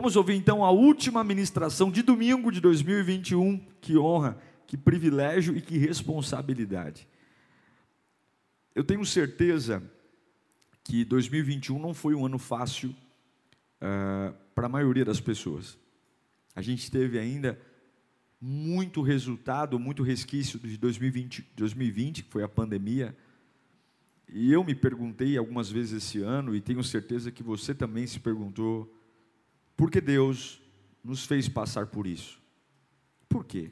Vamos ouvir então a última ministração de domingo de 2021. Que honra, que privilégio e que responsabilidade. Eu tenho certeza que 2021 não foi um ano fácil uh, para a maioria das pessoas. A gente teve ainda muito resultado, muito resquício de 2020, 2020, que foi a pandemia. E eu me perguntei algumas vezes esse ano, e tenho certeza que você também se perguntou, por que Deus nos fez passar por isso? Por quê?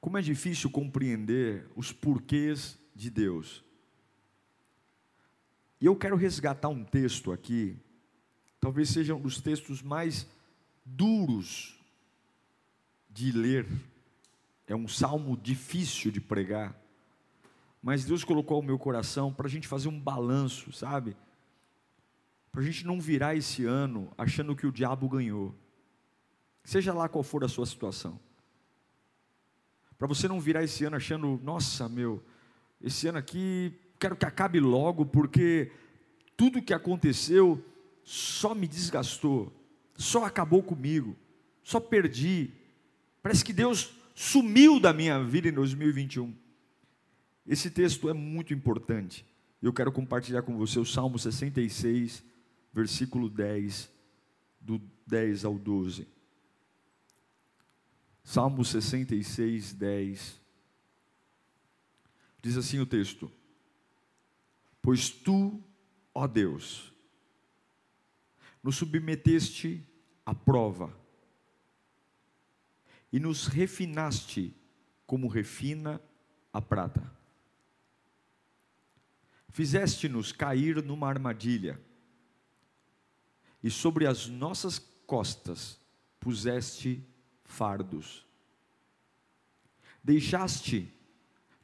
Como é difícil compreender os porquês de Deus. E eu quero resgatar um texto aqui talvez seja um dos textos mais duros de ler. É um salmo difícil de pregar. Mas Deus colocou ao meu coração para a gente fazer um balanço, sabe? Para a gente não virar esse ano achando que o diabo ganhou. Seja lá qual for a sua situação. Para você não virar esse ano achando, nossa, meu, esse ano aqui quero que acabe logo, porque tudo que aconteceu só me desgastou, só acabou comigo, só perdi. Parece que Deus sumiu da minha vida em 2021. Esse texto é muito importante. Eu quero compartilhar com você o Salmo 66, versículo 10, do 10 ao 12. Salmo 66, 10. Diz assim o texto: Pois tu, ó Deus, nos submeteste à prova e nos refinaste como refina a prata. Fizeste-nos cair numa armadilha e sobre as nossas costas puseste fardos. Deixaste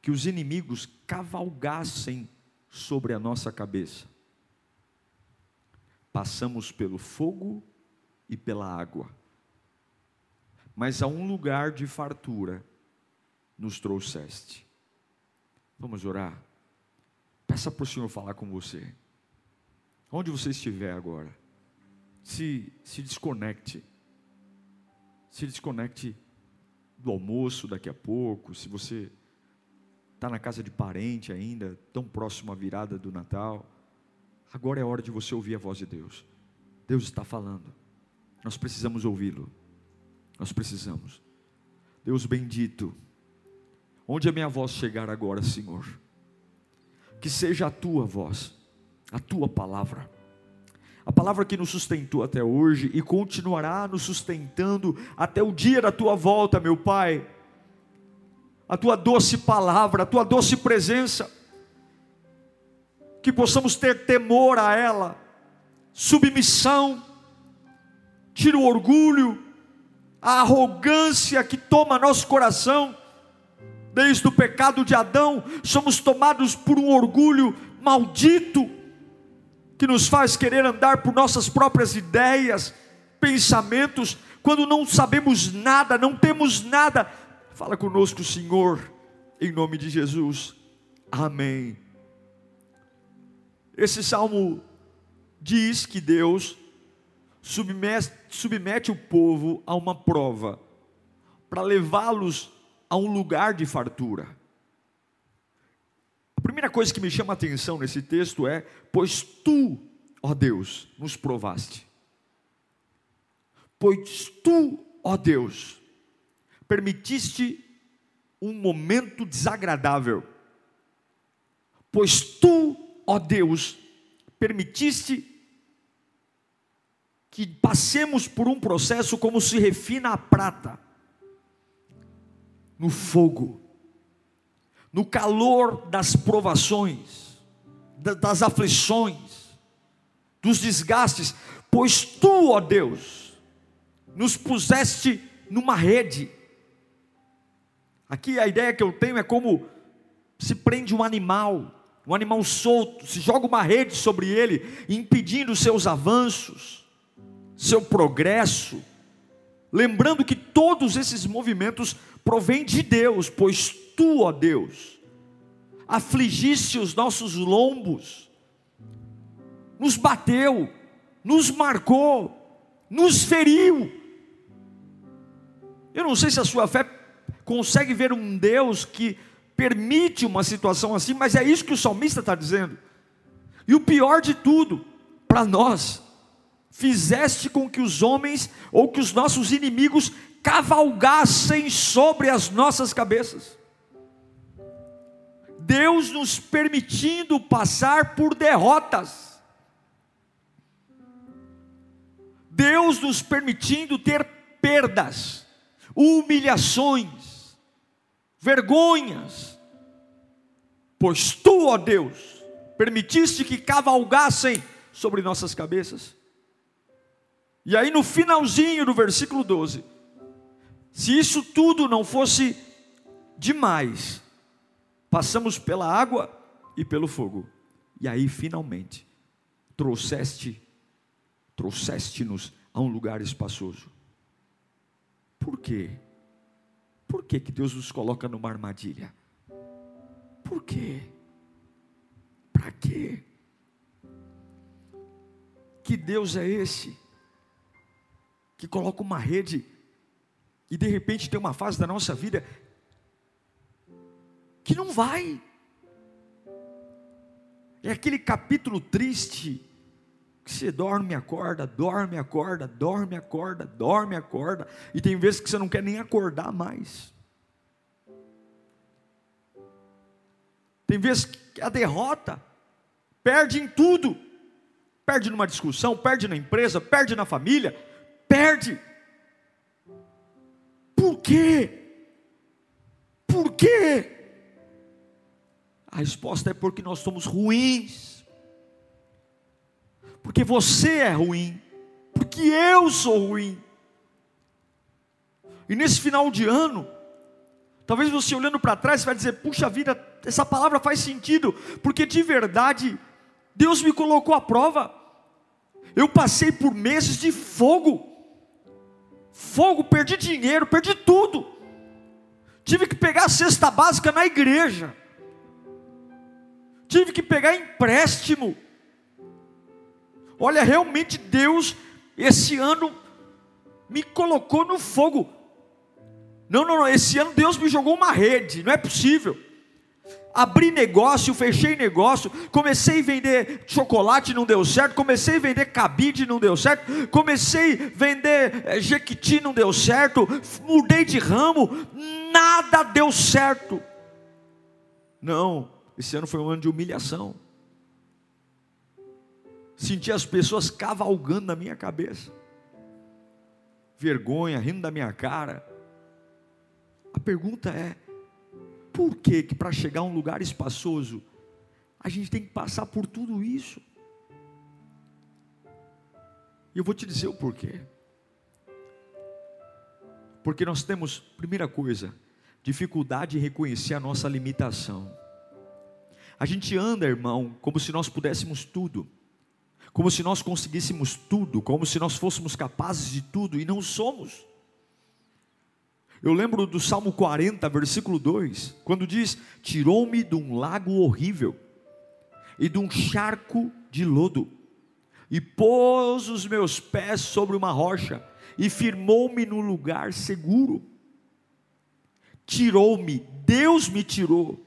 que os inimigos cavalgassem sobre a nossa cabeça passamos pelo fogo e pela água, mas a um lugar de fartura nos trouxeste. Vamos orar? Peça para o Senhor falar com você. Onde você estiver agora, se, se desconecte. Se desconecte do almoço daqui a pouco. Se você está na casa de parente ainda, tão próximo à virada do Natal Agora é hora de você ouvir a voz de Deus. Deus está falando. Nós precisamos ouvi-lo. Nós precisamos. Deus bendito. Onde a minha voz chegar agora, Senhor, que seja a tua voz, a tua palavra, a palavra que nos sustentou até hoje e continuará nos sustentando até o dia da tua volta, meu Pai. A tua doce palavra, a tua doce presença. Que possamos ter temor a ela, submissão, tira o orgulho, a arrogância que toma nosso coração, desde o pecado de Adão, somos tomados por um orgulho maldito, que nos faz querer andar por nossas próprias ideias, pensamentos, quando não sabemos nada, não temos nada. Fala conosco, Senhor, em nome de Jesus. Amém. Esse salmo diz que Deus submete, submete o povo a uma prova, para levá-los a um lugar de fartura. Primeira coisa que me chama a atenção nesse texto é: Pois tu, ó Deus, nos provaste. Pois tu, ó Deus, permitiste um momento desagradável. Pois tu, ó Deus, permitiste que passemos por um processo como se refina a prata, no fogo, no calor das provações, das aflições, dos desgastes, pois tu, ó Deus, nos puseste numa rede. Aqui a ideia que eu tenho é como se prende um animal, um animal solto, se joga uma rede sobre ele, impedindo seus avanços, seu progresso. Lembrando que todos esses movimentos provêm de Deus, pois tu, ó Deus, afligiste os nossos lombos, nos bateu, nos marcou, nos feriu. Eu não sei se a sua fé consegue ver um Deus que permite uma situação assim, mas é isso que o salmista está dizendo. E o pior de tudo, para nós, fizeste com que os homens ou que os nossos inimigos cavalgassem sobre as nossas cabeças. Deus nos permitindo passar por derrotas. Deus nos permitindo ter perdas, humilhações, vergonhas, pois tu, ó Deus, permitiste que cavalgassem sobre nossas cabeças. E aí no finalzinho do versículo 12, se isso tudo não fosse demais, passamos pela água e pelo fogo. E aí finalmente trouxeste trouxeste-nos a um lugar espaçoso. Por quê? Por que, que Deus nos coloca numa armadilha? Por quê? Para quê? Que Deus é esse que coloca uma rede e de repente tem uma fase da nossa vida que não vai. É aquele capítulo triste que você dorme, acorda, dorme, acorda, dorme, acorda, dorme, acorda, e tem vezes que você não quer nem acordar mais. Tem vezes que a derrota perde em tudo. Perde numa discussão, perde na empresa, perde na família, perde. Por quê? Por quê? A resposta é porque nós somos ruins porque você é ruim, porque eu sou ruim. E nesse final de ano, talvez você olhando para trás vai dizer: puxa vida, essa palavra faz sentido, porque de verdade Deus me colocou à prova. Eu passei por meses de fogo, fogo, perdi dinheiro, perdi tudo. Tive que pegar a cesta básica na igreja, tive que pegar empréstimo Olha, realmente Deus, esse ano, me colocou no fogo. Não, não, não, esse ano Deus me jogou uma rede, não é possível. Abri negócio, fechei negócio, comecei a vender chocolate, não deu certo, comecei a vender cabide, não deu certo, comecei a vender é, jequiti, não deu certo, mudei de ramo, nada deu certo. Não, esse ano foi um ano de humilhação senti as pessoas cavalgando na minha cabeça, vergonha, rindo da minha cara. A pergunta é: por que que para chegar a um lugar espaçoso a gente tem que passar por tudo isso? E eu vou te dizer o porquê. Porque nós temos, primeira coisa, dificuldade em reconhecer a nossa limitação. A gente anda, irmão, como se nós pudéssemos tudo como se nós conseguíssemos tudo, como se nós fôssemos capazes de tudo, e não somos. Eu lembro do Salmo 40, versículo 2, quando diz: Tirou-me de um lago horrível e de um charco de lodo, e pôs os meus pés sobre uma rocha, e firmou-me no lugar seguro. Tirou-me, Deus me tirou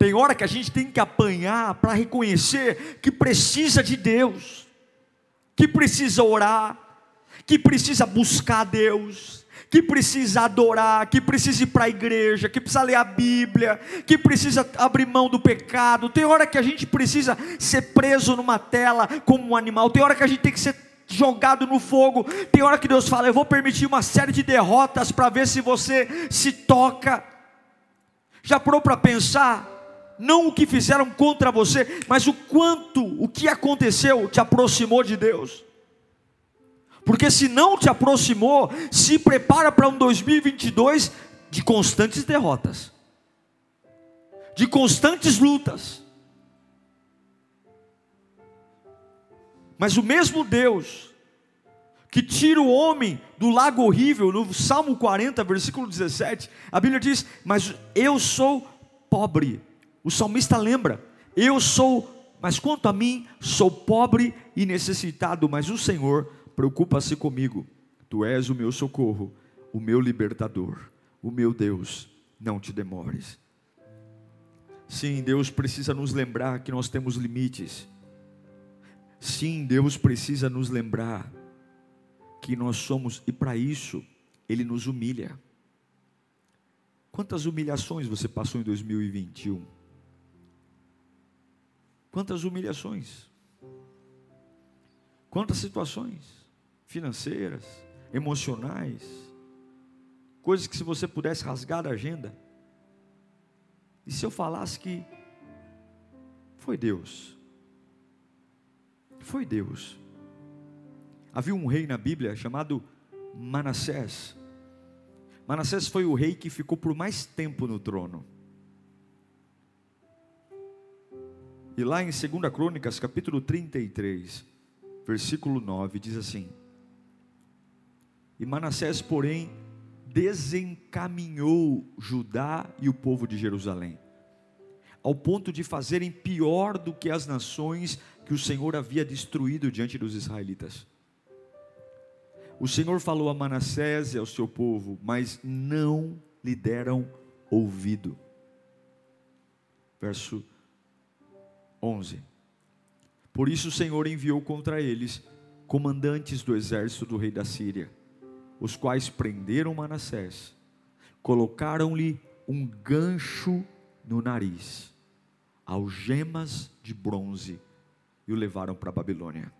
tem hora que a gente tem que apanhar para reconhecer que precisa de Deus, que precisa orar, que precisa buscar Deus, que precisa adorar, que precisa ir para a igreja, que precisa ler a Bíblia, que precisa abrir mão do pecado. Tem hora que a gente precisa ser preso numa tela como um animal, tem hora que a gente tem que ser jogado no fogo. Tem hora que Deus fala: Eu vou permitir uma série de derrotas para ver se você se toca. Já parou para pensar? Não o que fizeram contra você, mas o quanto o que aconteceu te aproximou de Deus. Porque se não te aproximou, se prepara para um 2022 de constantes derrotas, de constantes lutas. Mas o mesmo Deus que tira o homem do lago horrível, no Salmo 40, versículo 17, a Bíblia diz: Mas eu sou pobre. O salmista lembra: Eu sou, mas quanto a mim, sou pobre e necessitado, mas o Senhor preocupa-se comigo. Tu és o meu socorro, o meu libertador, o meu Deus, não te demores. Sim, Deus precisa nos lembrar que nós temos limites. Sim, Deus precisa nos lembrar que nós somos, e para isso, Ele nos humilha. Quantas humilhações você passou em 2021? Quantas humilhações? Quantas situações financeiras, emocionais, coisas que se você pudesse rasgar da agenda. E se eu falasse que foi Deus? Foi Deus. Havia um rei na Bíblia chamado Manassés. Manassés foi o rei que ficou por mais tempo no trono. E lá em 2 Crônicas, capítulo 33, versículo 9, diz assim: E Manassés, porém, desencaminhou Judá e o povo de Jerusalém, ao ponto de fazerem pior do que as nações que o Senhor havia destruído diante dos israelitas. O Senhor falou a Manassés e ao seu povo, mas não lhe deram ouvido. Verso 11. Por isso o Senhor enviou contra eles comandantes do exército do rei da Síria, os quais prenderam Manassés, colocaram-lhe um gancho no nariz, algemas de bronze e o levaram para a Babilônia.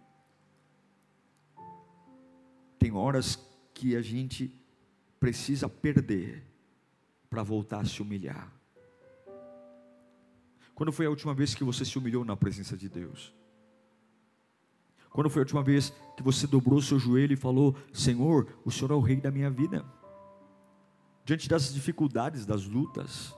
Tem horas que a gente precisa perder para voltar a se humilhar. Quando foi a última vez que você se humilhou na presença de Deus? Quando foi a última vez que você dobrou seu joelho e falou: Senhor, o Senhor é o Rei da minha vida? Diante das dificuldades, das lutas,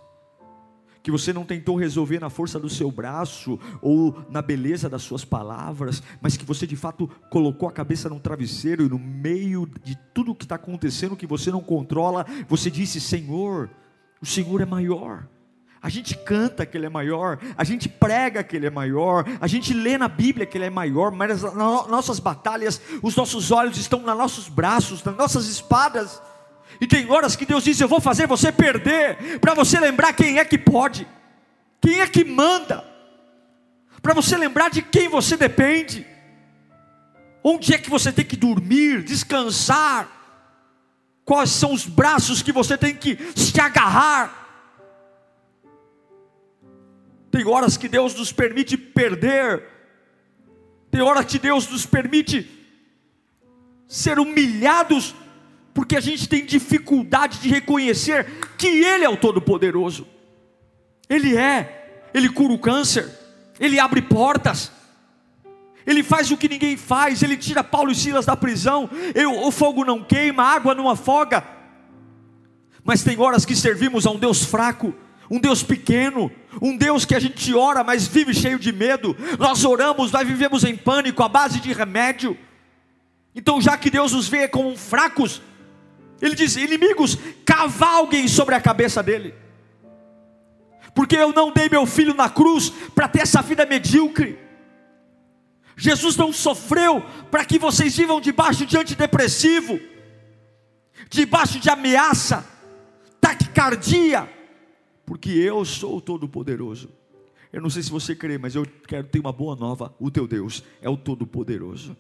que você não tentou resolver na força do seu braço ou na beleza das suas palavras, mas que você de fato colocou a cabeça num travesseiro e no meio de tudo que está acontecendo que você não controla, você disse: Senhor, o Senhor é maior. A gente canta que Ele é maior, a gente prega que Ele é maior, a gente lê na Bíblia que Ele é maior, mas nas nossas batalhas, os nossos olhos estão nos nossos braços, nas nossas espadas. E tem horas que Deus diz: Eu vou fazer você perder, para você lembrar quem é que pode, quem é que manda, para você lembrar de quem você depende, onde é que você tem que dormir, descansar, quais são os braços que você tem que se agarrar. Tem horas que Deus nos permite perder, tem horas que Deus nos permite ser humilhados porque a gente tem dificuldade de reconhecer que Ele é o Todo-Poderoso. Ele é, Ele cura o câncer, Ele abre portas, Ele faz o que ninguém faz, Ele tira Paulo e Silas da prisão, o fogo não queima, a água não afoga. Mas tem horas que servimos a um Deus fraco, um Deus pequeno, um Deus que a gente ora, mas vive cheio de medo. Nós oramos, nós vivemos em pânico, à base de remédio. Então, já que Deus nos vê como fracos, ele diz: inimigos, cavalguem sobre a cabeça dele. Porque eu não dei meu filho na cruz para ter essa vida medíocre. Jesus não sofreu para que vocês vivam debaixo de antidepressivo, debaixo de ameaça, taquicardia, porque eu sou o Todo-Poderoso. Eu não sei se você crê, mas eu quero ter uma boa nova: o teu Deus é o Todo-Poderoso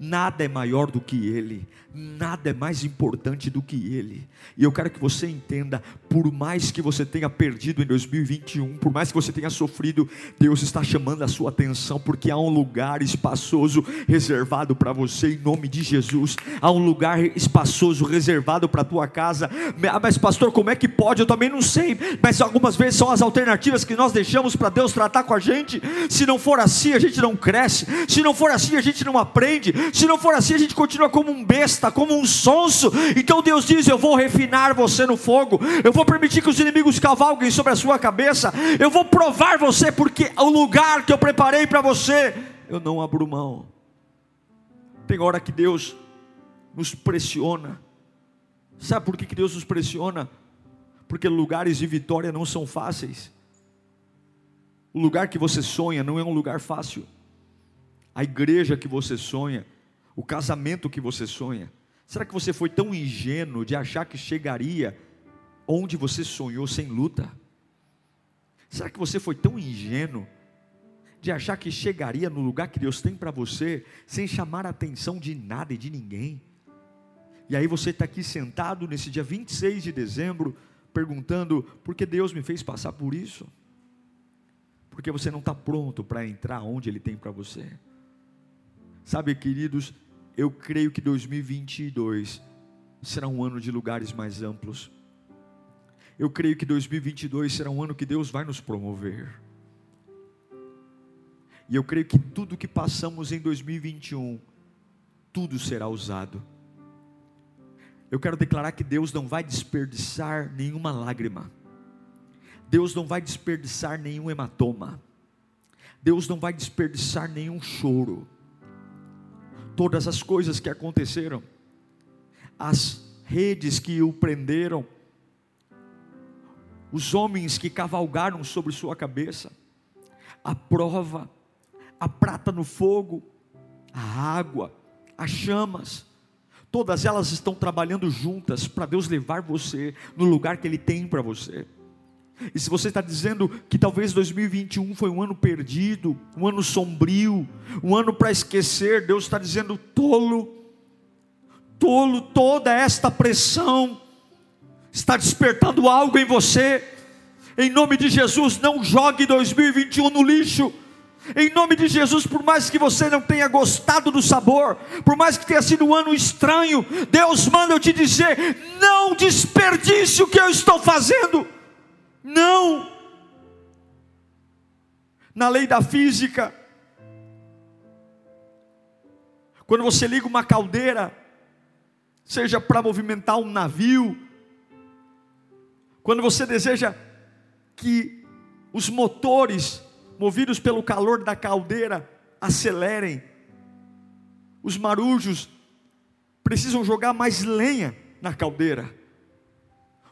nada é maior do que Ele, nada é mais importante do que Ele. E eu quero que você entenda, por mais que você tenha perdido em 2021, por mais que você tenha sofrido, Deus está chamando a sua atenção, porque há um lugar espaçoso reservado para você, em nome de Jesus. Há um lugar espaçoso reservado para a tua casa. Ah, mas, pastor, como é que pode? Eu também não sei, mas algumas vezes são as alternativas que nós deixamos para Deus tratar com a gente. Se não for assim, a gente não cresce, se não for assim, a gente não aprende Se não for assim, a gente continua como um besta, como um sonso. Então Deus diz: Eu vou refinar você no fogo, eu vou permitir que os inimigos cavalguem sobre a sua cabeça, eu vou provar você, porque o lugar que eu preparei para você, eu não abro mão. Tem hora que Deus nos pressiona. Sabe por que Deus nos pressiona? Porque lugares de vitória não são fáceis. O lugar que você sonha não é um lugar fácil. A igreja que você sonha, o casamento que você sonha. Será que você foi tão ingênuo de achar que chegaria onde você sonhou sem luta? Será que você foi tão ingênuo de achar que chegaria no lugar que Deus tem para você sem chamar a atenção de nada e de ninguém? E aí você está aqui sentado nesse dia 26 de dezembro, perguntando: por que Deus me fez passar por isso? Porque você não está pronto para entrar onde Ele tem para você. Sabe, queridos, eu creio que 2022 será um ano de lugares mais amplos. Eu creio que 2022 será um ano que Deus vai nos promover. E eu creio que tudo que passamos em 2021, tudo será usado. Eu quero declarar que Deus não vai desperdiçar nenhuma lágrima. Deus não vai desperdiçar nenhum hematoma. Deus não vai desperdiçar nenhum choro. Todas as coisas que aconteceram, as redes que o prenderam, os homens que cavalgaram sobre sua cabeça, a prova, a prata no fogo, a água, as chamas, todas elas estão trabalhando juntas para Deus levar você no lugar que Ele tem para você. E se você está dizendo que talvez 2021 foi um ano perdido, um ano sombrio, um ano para esquecer, Deus está dizendo tolo, tolo, toda esta pressão está despertando algo em você. Em nome de Jesus, não jogue 2021 no lixo. Em nome de Jesus, por mais que você não tenha gostado do sabor, por mais que tenha sido um ano estranho, Deus manda eu te dizer: não desperdice o que eu estou fazendo. Não! Na lei da física, quando você liga uma caldeira, seja para movimentar um navio, quando você deseja que os motores, movidos pelo calor da caldeira, acelerem, os marujos precisam jogar mais lenha na caldeira,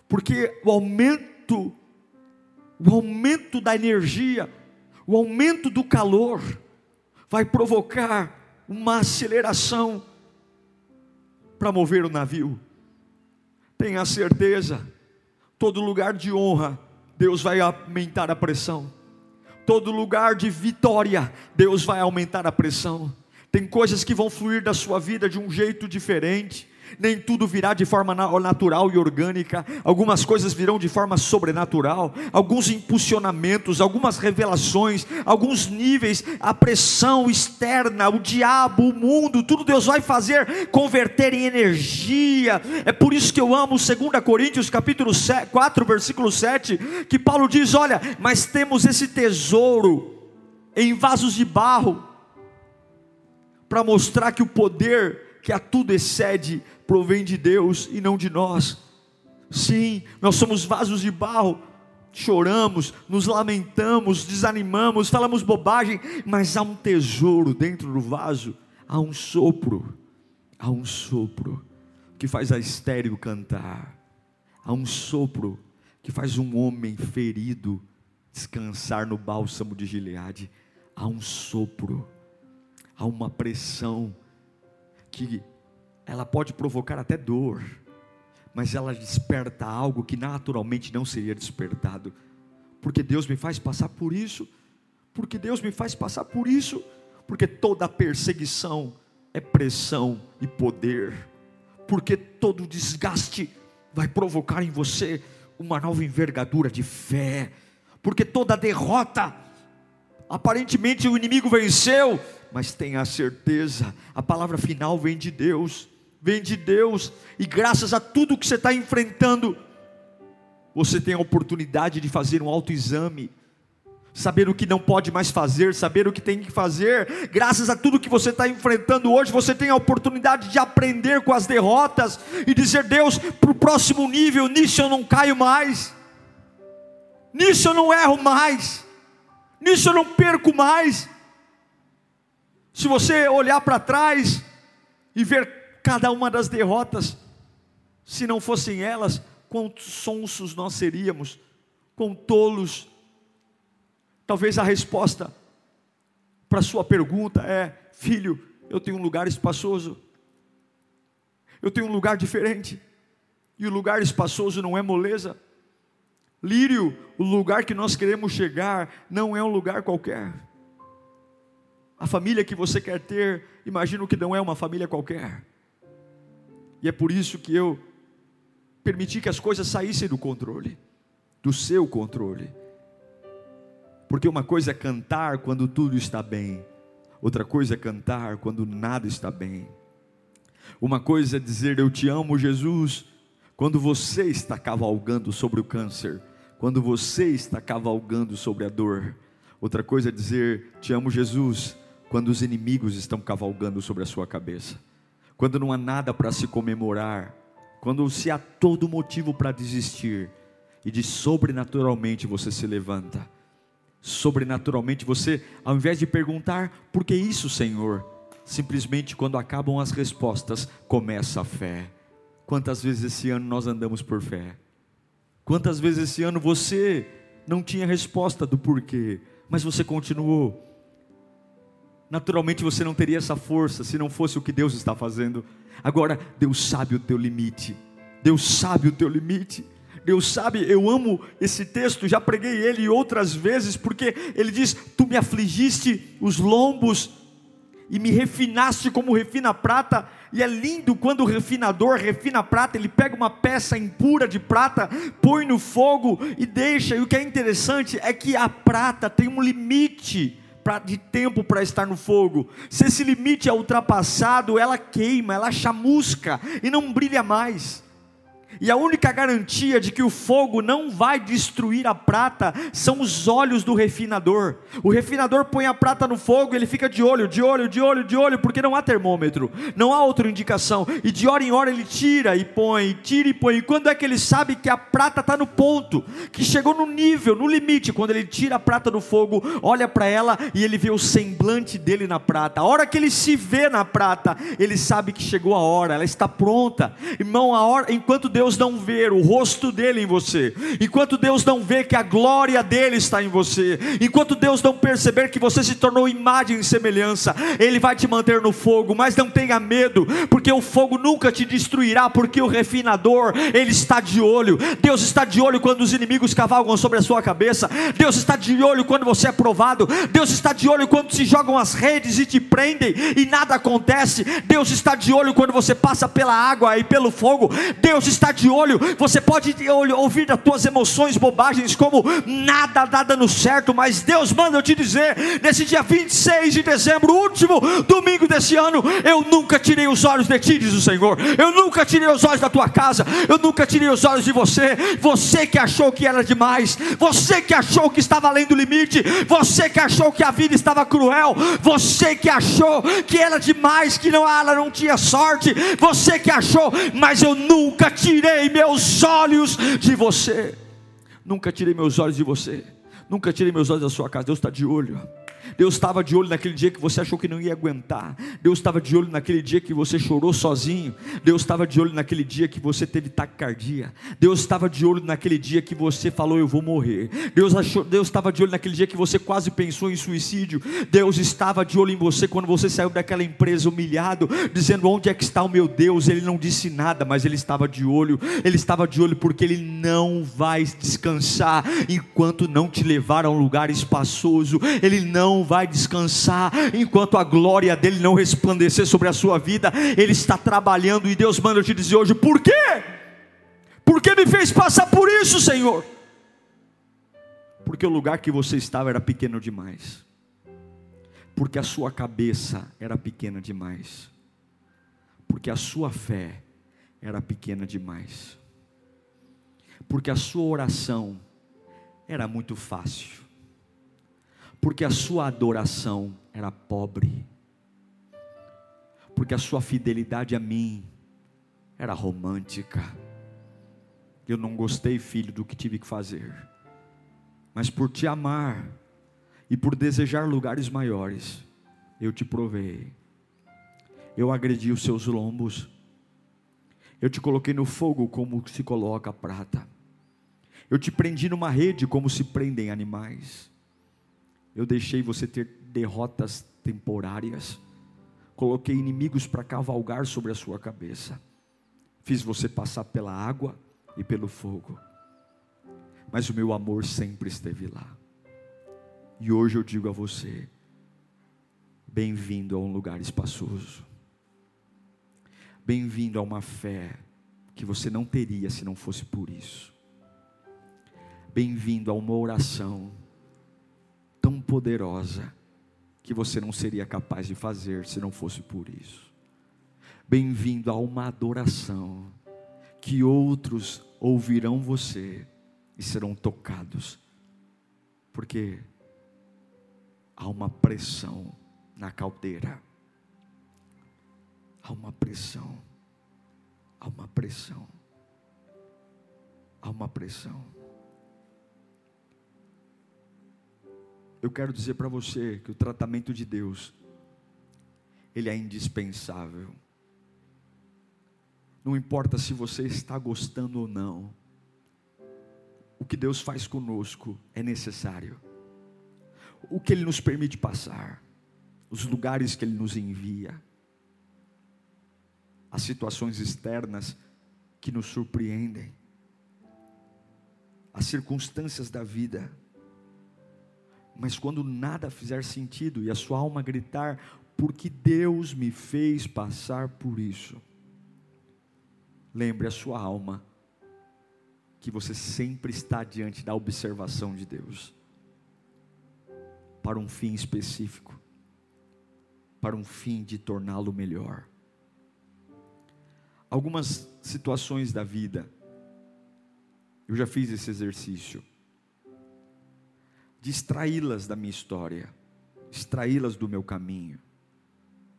porque o aumento o aumento da energia, o aumento do calor, vai provocar uma aceleração para mover o navio. Tenha certeza, todo lugar de honra, Deus vai aumentar a pressão. Todo lugar de vitória, Deus vai aumentar a pressão. Tem coisas que vão fluir da sua vida de um jeito diferente nem tudo virá de forma natural e orgânica, algumas coisas virão de forma sobrenatural, alguns impulsionamentos, algumas revelações, alguns níveis, a pressão externa, o diabo, o mundo, tudo Deus vai fazer converter em energia. É por isso que eu amo 2 Coríntios capítulo 4, versículo 7, que Paulo diz: "Olha, mas temos esse tesouro em vasos de barro para mostrar que o poder que a tudo excede provém de Deus e não de nós. Sim, nós somos vasos de barro, choramos, nos lamentamos, desanimamos, falamos bobagem, mas há um tesouro dentro do vaso, há um sopro, há um sopro que faz a estéreo cantar, há um sopro que faz um homem ferido descansar no bálsamo de Gileade, há um sopro, há uma pressão que ela pode provocar até dor, mas ela desperta algo que naturalmente não seria despertado, porque Deus me faz passar por isso, porque Deus me faz passar por isso, porque toda perseguição é pressão e poder, porque todo desgaste vai provocar em você uma nova envergadura de fé, porque toda derrota, aparentemente o inimigo venceu, mas tenha a certeza, a palavra final vem de Deus vem de Deus, e graças a tudo que você está enfrentando, você tem a oportunidade de fazer um autoexame. saber o que não pode mais fazer, saber o que tem que fazer. Graças a tudo que você está enfrentando hoje, você tem a oportunidade de aprender com as derrotas e dizer: Deus, para o próximo nível, nisso eu não caio mais, nisso eu não erro mais, nisso eu não perco mais. Se você olhar para trás e ver cada uma das derrotas, se não fossem elas, quão sonsos nós seríamos, quão tolos Talvez a resposta para a sua pergunta é: filho, eu tenho um lugar espaçoso, eu tenho um lugar diferente, e o lugar espaçoso não é moleza. Lírio, o lugar que nós queremos chegar não é um lugar qualquer. A família que você quer ter, imagino que não é uma família qualquer. E é por isso que eu permiti que as coisas saíssem do controle, do seu controle. Porque uma coisa é cantar quando tudo está bem, outra coisa é cantar quando nada está bem. Uma coisa é dizer eu te amo, Jesus, quando você está cavalgando sobre o câncer, quando você está cavalgando sobre a dor. Outra coisa é dizer te amo, Jesus, quando os inimigos estão cavalgando sobre a sua cabeça, quando não há nada para se comemorar, quando se há todo motivo para desistir, e de sobrenaturalmente você se levanta sobrenaturalmente, você, ao invés de perguntar, por que isso, Senhor? Simplesmente quando acabam as respostas, começa a fé. Quantas vezes esse ano nós andamos por fé? Quantas vezes esse ano você não tinha resposta do porquê, mas você continuou? Naturalmente você não teria essa força se não fosse o que Deus está fazendo. Agora, Deus sabe o teu limite. Deus sabe o teu limite. Deus sabe, eu amo esse texto, já preguei ele outras vezes, porque ele diz: Tu me afligiste os lombos e me refinaste como refina prata. E é lindo quando o refinador refina prata, ele pega uma peça impura de prata, põe no fogo e deixa. E o que é interessante é que a prata tem um limite de tempo para estar no fogo. Se esse limite é ultrapassado, ela queima, ela chamusca e não brilha mais. E a única garantia de que o fogo não vai destruir a prata são os olhos do refinador. O refinador põe a prata no fogo, ele fica de olho, de olho, de olho, de olho, porque não há termômetro, não há outra indicação. E de hora em hora ele tira e põe, tira e põe. E quando é que ele sabe que a prata está no ponto, que chegou no nível, no limite? Quando ele tira a prata do fogo, olha para ela e ele vê o semblante dele na prata. A hora que ele se vê na prata, ele sabe que chegou a hora, ela está pronta. Irmão, a hora, enquanto Deus Deus não ver o rosto dele em você, enquanto Deus não vê que a glória dele está em você, enquanto Deus não perceber que você se tornou imagem e semelhança, ele vai te manter no fogo, mas não tenha medo, porque o fogo nunca te destruirá, porque o refinador, ele está de olho. Deus está de olho quando os inimigos cavalgam sobre a sua cabeça. Deus está de olho quando você é provado. Deus está de olho quando se jogam as redes e te prendem e nada acontece. Deus está de olho quando você passa pela água e pelo fogo. Deus está de olho, você pode ouvir das tuas emoções bobagens como nada está dando certo, mas Deus manda eu te dizer, nesse dia 26 de dezembro, último domingo desse ano, eu nunca tirei os olhos de ti, diz o Senhor, eu nunca tirei os olhos da tua casa, eu nunca tirei os olhos de você, você que achou que era demais, você que achou que estava além do limite, você que achou que a vida estava cruel, você que achou que era demais, que não, ela não tinha sorte, você que achou, mas eu nunca tirei tirei meus olhos de você. Nunca tirei meus olhos de você. Nunca tirei meus olhos da sua casa. Deus está de olho. Deus estava de olho naquele dia que você achou que não ia aguentar. Deus estava de olho naquele dia que você chorou sozinho. Deus estava de olho naquele dia que você teve taquicardia. Deus estava de olho naquele dia que você falou eu vou morrer. Deus achou, Deus estava de olho naquele dia que você quase pensou em suicídio. Deus estava de olho em você quando você saiu daquela empresa humilhado, dizendo onde é que está o meu Deus. Ele não disse nada, mas ele estava de olho. Ele estava de olho porque ele não vai descansar enquanto não te levar a um lugar espaçoso. Ele não não vai descansar enquanto a glória dele não resplandecer sobre a sua vida. Ele está trabalhando e Deus manda eu te dizer hoje: por quê? Porque me fez passar por isso, Senhor? Porque o lugar que você estava era pequeno demais. Porque a sua cabeça era pequena demais. Porque a sua fé era pequena demais. Porque a sua oração era muito fácil porque a sua adoração era pobre, porque a sua fidelidade a mim era romântica. Eu não gostei, filho, do que tive que fazer, mas por te amar e por desejar lugares maiores, eu te provei. Eu agredi os seus lombos, eu te coloquei no fogo como se coloca a prata. Eu te prendi numa rede como se prendem animais. Eu deixei você ter derrotas temporárias. Coloquei inimigos para cavalgar sobre a sua cabeça. Fiz você passar pela água e pelo fogo. Mas o meu amor sempre esteve lá. E hoje eu digo a você: bem-vindo a um lugar espaçoso. Bem-vindo a uma fé que você não teria se não fosse por isso. Bem-vindo a uma oração poderosa que você não seria capaz de fazer se não fosse por isso. Bem-vindo a uma adoração que outros ouvirão você e serão tocados, porque há uma pressão na caldeira Há uma pressão. Há uma pressão. Há uma pressão. Eu quero dizer para você que o tratamento de Deus ele é indispensável. Não importa se você está gostando ou não. O que Deus faz conosco é necessário. O que Ele nos permite passar, os lugares que Ele nos envia, as situações externas que nos surpreendem, as circunstâncias da vida. Mas quando nada fizer sentido e a sua alma gritar, porque Deus me fez passar por isso, lembre a sua alma que você sempre está diante da observação de Deus, para um fim específico, para um fim de torná-lo melhor. Algumas situações da vida, eu já fiz esse exercício, de extraí-las da minha história, extraí-las do meu caminho.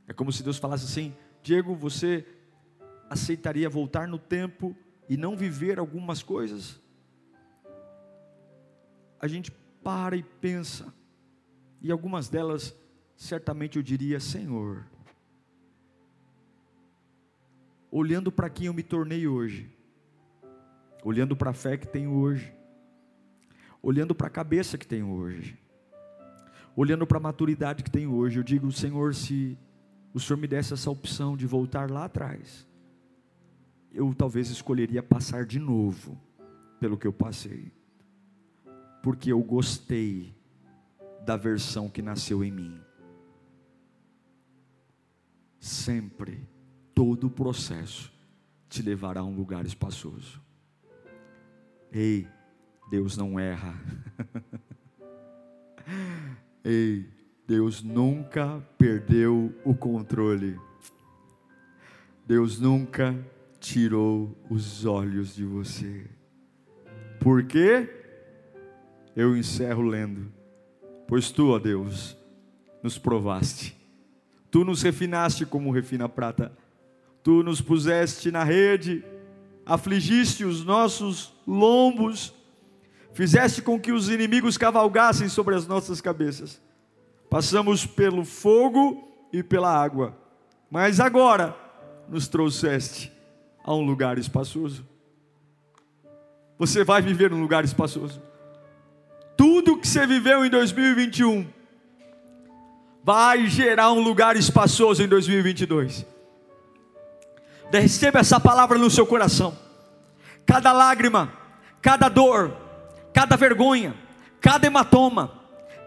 É como se Deus falasse assim: Diego, você aceitaria voltar no tempo e não viver algumas coisas? A gente para e pensa, e algumas delas, certamente eu diria: Senhor, olhando para quem eu me tornei hoje, olhando para a fé que tenho hoje, olhando para a cabeça que tenho hoje, olhando para a maturidade que tenho hoje, eu digo, Senhor, se o Senhor me desse essa opção de voltar lá atrás, eu talvez escolheria passar de novo pelo que eu passei, porque eu gostei da versão que nasceu em mim. Sempre todo o processo te levará a um lugar espaçoso. Ei, Deus não erra. Ei, Deus nunca perdeu o controle. Deus nunca tirou os olhos de você. Por quê? Eu encerro lendo. Pois tu, ó Deus, nos provaste. Tu nos refinaste como refina a prata Tu nos puseste na rede, afligiste os nossos lombos, fizeste com que os inimigos cavalgassem sobre as nossas cabeças. Passamos pelo fogo e pela água, mas agora nos trouxeste a um lugar espaçoso. Você vai viver num lugar espaçoso. Tudo que você viveu em 2021 vai gerar um lugar espaçoso em 2022. Receba essa palavra no seu coração. Cada lágrima, cada dor, cada vergonha, cada hematoma,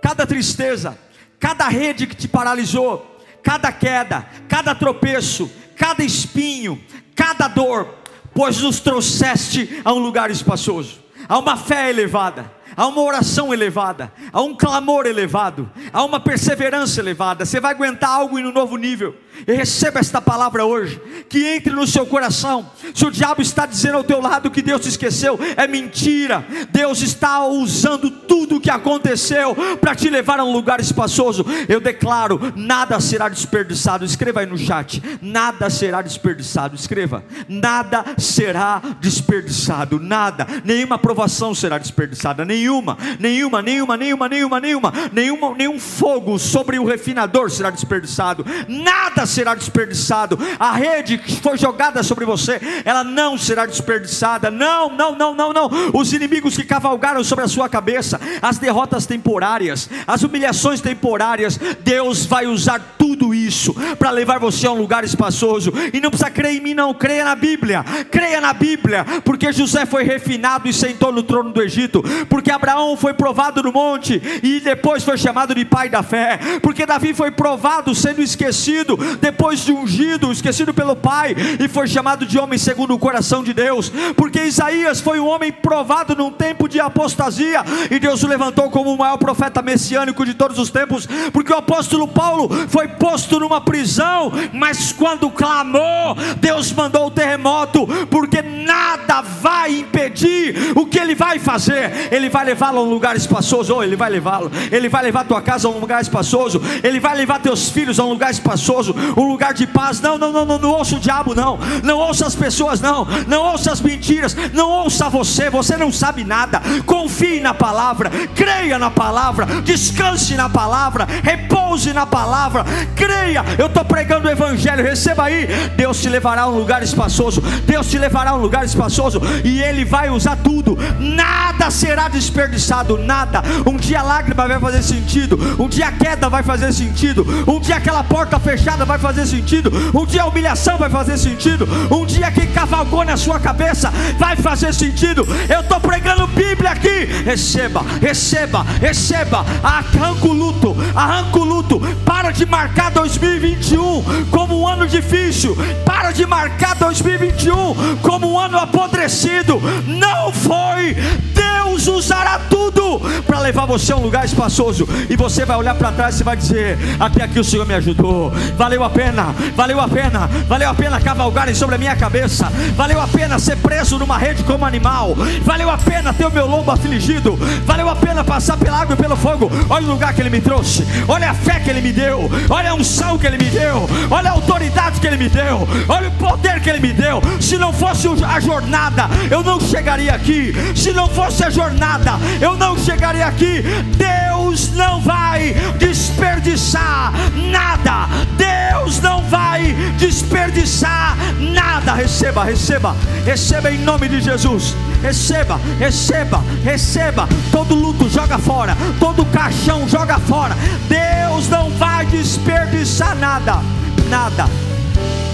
cada tristeza, cada rede que te paralisou, cada queda, cada tropeço, cada espinho, cada dor, pois nos trouxeste a um lugar espaçoso, a uma fé elevada, há uma oração elevada, há um clamor elevado, há uma perseverança elevada. Você vai aguentar algo em um novo nível. E receba esta palavra hoje, que entre no seu coração. Se o diabo está dizendo ao teu lado que Deus te esqueceu, é mentira. Deus está usando tudo o que aconteceu para te levar a um lugar espaçoso. Eu declaro: nada será desperdiçado. Escreva aí no chat: nada será desperdiçado. Escreva: nada será desperdiçado. Nada, nenhuma aprovação será desperdiçada. Nenhuma, nenhuma, nenhuma, nenhuma, nenhuma, nenhuma, nenhuma, nenhum fogo sobre o refinador será desperdiçado. Nada será desperdiçado. A rede que foi jogada sobre você, ela não será desperdiçada. Não, não, não, não, não. Os inimigos que cavalgaram sobre a sua cabeça, as derrotas temporárias, as humilhações temporárias, Deus vai usar tudo isso para levar você a um lugar espaçoso. E não precisa crer em mim, não. Creia na Bíblia. Creia na Bíblia, porque José foi refinado e sentou no trono do Egito, porque Abraão foi provado no monte e depois foi chamado de pai da fé, porque Davi foi provado sendo esquecido depois de ungido, esquecido pelo Pai, e foi chamado de homem segundo o coração de Deus, porque Isaías foi um homem provado num tempo de apostasia, e Deus o levantou como o maior profeta messiânico de todos os tempos, porque o apóstolo Paulo foi posto numa prisão, mas quando clamou, Deus mandou o terremoto, porque nada vai impedir o que ele vai fazer, ele vai levá-lo a um lugar espaçoso, ou ele vai levá-lo, ele vai levar tua casa a um lugar espaçoso, ele vai levar teus filhos a um lugar espaçoso, um lugar de paz. Não, não, não, não, não ouça o diabo, não. Não ouça as pessoas, não. Não ouça as mentiras. Não ouça você. Você não sabe nada. Confie na palavra. Creia na palavra. Descanse na palavra. Repouse na palavra. Creia. Eu estou pregando o evangelho. Receba aí. Deus te levará a um lugar espaçoso. Deus te levará a um lugar espaçoso. E Ele vai usar tudo. Nada será desperdiçado. Nada. Um dia a lágrima vai fazer sentido. Um dia a queda vai fazer sentido. Um dia aquela porta fechada vai fazer sentido, um dia a humilhação vai fazer sentido, um dia que cavalgou na sua cabeça vai fazer sentido. Eu estou pregando Bíblia aqui. Receba, receba, receba. Arranca o luto, arranca o luto. Para de marcar 2021 como um ano difícil. Para de marcar 2021 como um ano apodrecido. Não foi. Deus usará tudo para levar você a um lugar espaçoso. E você vai olhar para trás e vai dizer: Até aqui o Senhor me ajudou. Valeu a pena, valeu a pena, valeu a pena cavalgarem sobre a minha cabeça. Valeu a pena ser preso numa rede como animal. Valeu a pena ter o meu lombo afligido. Valeu a pena passar pela água e pelo fogo. Olha o lugar que Ele me trouxe. Olha a fé que Ele me deu. Olha a unção que Ele me deu. Olha a autoridade que Ele me deu. Olha o poder que Ele me deu. Se não fosse a jornada, eu não chegaria aqui. Se não fosse a jornada, eu não chegaria aqui. Deus não vai desperdiçar nada. Deus não vai desperdiçar nada. Receba, receba, receba em nome de Jesus. Receba, receba, receba. Todo luto joga fora, todo caixão joga fora. Deus não vai desperdiçar nada, nada,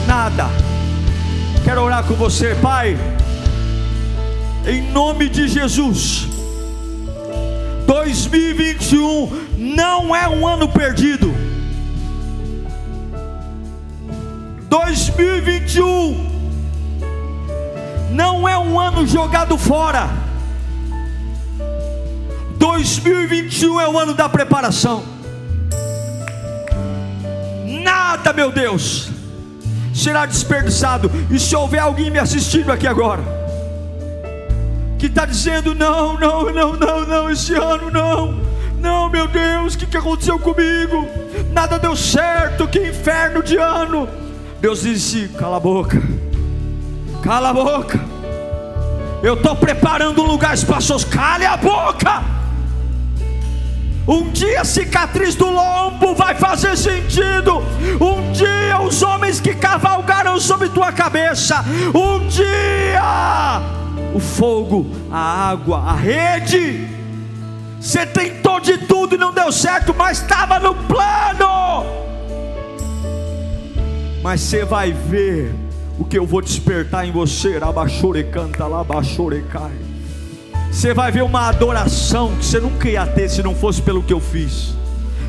nada. Quero orar com você, Pai. Em nome de Jesus. 2021 não é um ano perdido. 2021 não é um ano jogado fora. 2021 é o ano da preparação. Nada, meu Deus, será desperdiçado. E se houver alguém me assistindo aqui agora, que está dizendo: não, não, não, não, não, esse ano não, não, meu Deus, o que, que aconteceu comigo? Nada deu certo, que inferno de ano. Deus disse: cala a boca, cala a boca. Eu estou preparando um lugar espaçoso, cale a boca. Um dia a cicatriz do lombo vai fazer sentido. Um dia os homens que cavalgaram sobre tua cabeça. Um dia o fogo, a água, a rede. Você tentou de tudo e não deu certo, mas estava no plano. Mas você vai ver o que eu vou despertar em você. Rabachore canta, labachore cai. Você vai ver uma adoração que você nunca ia ter se não fosse pelo que eu fiz.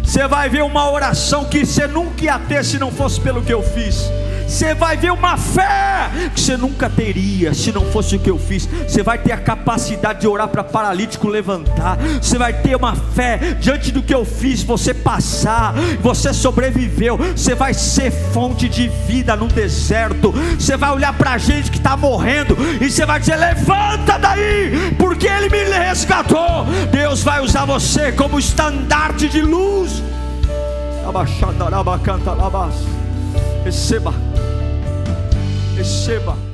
Você vai ver uma oração que você nunca ia ter se não fosse pelo que eu fiz. Você vai ver uma fé que você nunca teria se não fosse o que eu fiz. Você vai ter a capacidade de orar para paralítico levantar. Você vai ter uma fé diante do que eu fiz, você passar, você sobreviveu. Você vai ser fonte de vida no deserto. Você vai olhar para a gente que está morrendo e você vai dizer: levanta daí, porque Ele me resgatou. Deus vai usar você como estandarte de luz. Receba, receba.